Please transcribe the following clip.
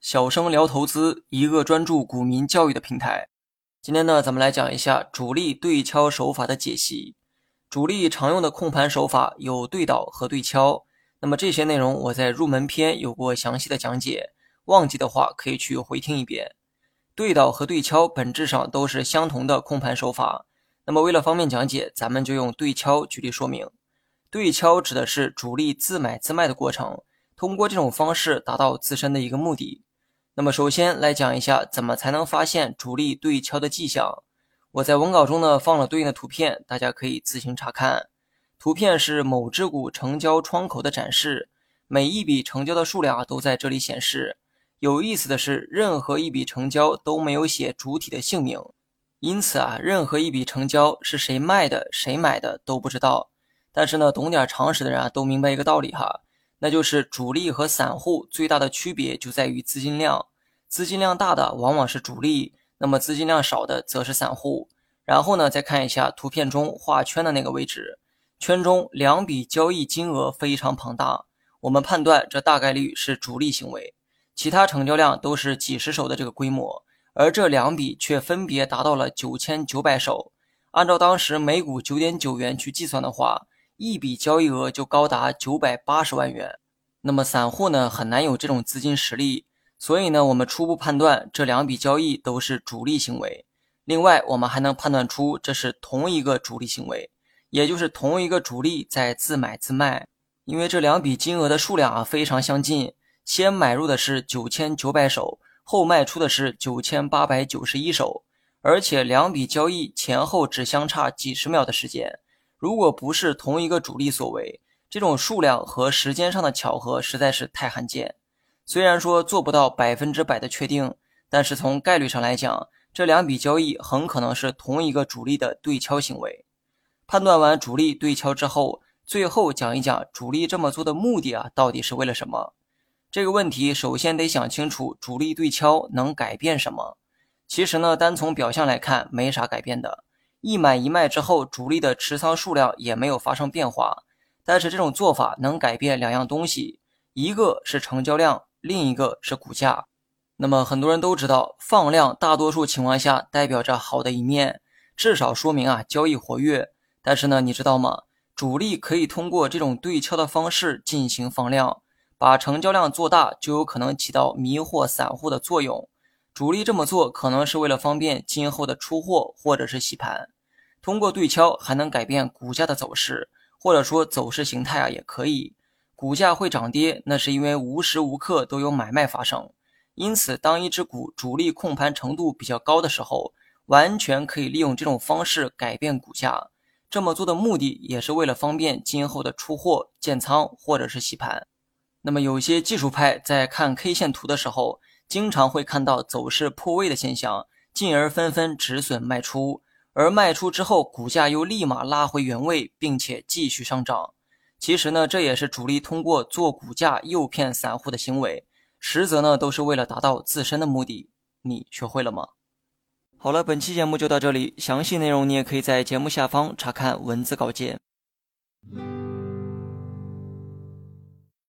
小生聊投资，一个专注股民教育的平台。今天呢，咱们来讲一下主力对敲手法的解析。主力常用的控盘手法有对倒和对敲。那么这些内容我在入门篇有过详细的讲解，忘记的话可以去回听一遍。对倒和对敲本质上都是相同的控盘手法。那么为了方便讲解，咱们就用对敲举例说明。对敲指的是主力自买自卖的过程，通过这种方式达到自身的一个目的。那么首先来讲一下怎么才能发现主力对敲的迹象。我在文稿中呢放了对应的图片，大家可以自行查看。图片是某只股成交窗口的展示，每一笔成交的数量啊都在这里显示。有意思的是，任何一笔成交都没有写主体的姓名，因此啊，任何一笔成交是谁卖的、谁买的都不知道。但是呢，懂点常识的人啊都明白一个道理哈。那就是主力和散户最大的区别就在于资金量，资金量大的往往是主力，那么资金量少的则是散户。然后呢，再看一下图片中画圈的那个位置，圈中两笔交易金额非常庞大，我们判断这大概率是主力行为。其他成交量都是几十手的这个规模，而这两笔却分别达到了九千九百手。按照当时每股九点九元去计算的话。一笔交易额就高达九百八十万元，那么散户呢很难有这种资金实力，所以呢我们初步判断这两笔交易都是主力行为。另外我们还能判断出这是同一个主力行为，也就是同一个主力在自买自卖，因为这两笔金额的数量啊非常相近，先买入的是九千九百手，后卖出的是九千八百九十一手，而且两笔交易前后只相差几十秒的时间。如果不是同一个主力所为，这种数量和时间上的巧合实在是太罕见。虽然说做不到百分之百的确定，但是从概率上来讲，这两笔交易很可能是同一个主力的对敲行为。判断完主力对敲之后，最后讲一讲主力这么做的目的啊，到底是为了什么？这个问题首先得想清楚，主力对敲能改变什么？其实呢，单从表象来看，没啥改变的。一买一卖之后，主力的持仓数量也没有发生变化，但是这种做法能改变两样东西，一个是成交量，另一个是股价。那么很多人都知道，放量大多数情况下代表着好的一面，至少说明啊交易活跃。但是呢，你知道吗？主力可以通过这种对敲的方式进行放量，把成交量做大，就有可能起到迷惑散户的作用。主力这么做可能是为了方便今后的出货或者是洗盘。通过对敲还能改变股价的走势，或者说走势形态啊，也可以。股价会涨跌，那是因为无时无刻都有买卖发生。因此，当一只股主力控盘程度比较高的时候，完全可以利用这种方式改变股价。这么做的目的也是为了方便今后的出货、建仓或者是洗盘。那么，有些技术派在看 K 线图的时候，经常会看到走势破位的现象，进而纷纷止损卖出。而卖出之后，股价又立马拉回原位，并且继续上涨。其实呢，这也是主力通过做股价诱骗散户的行为，实则呢都是为了达到自身的目的。你学会了吗？好了，本期节目就到这里，详细内容你也可以在节目下方查看文字稿件。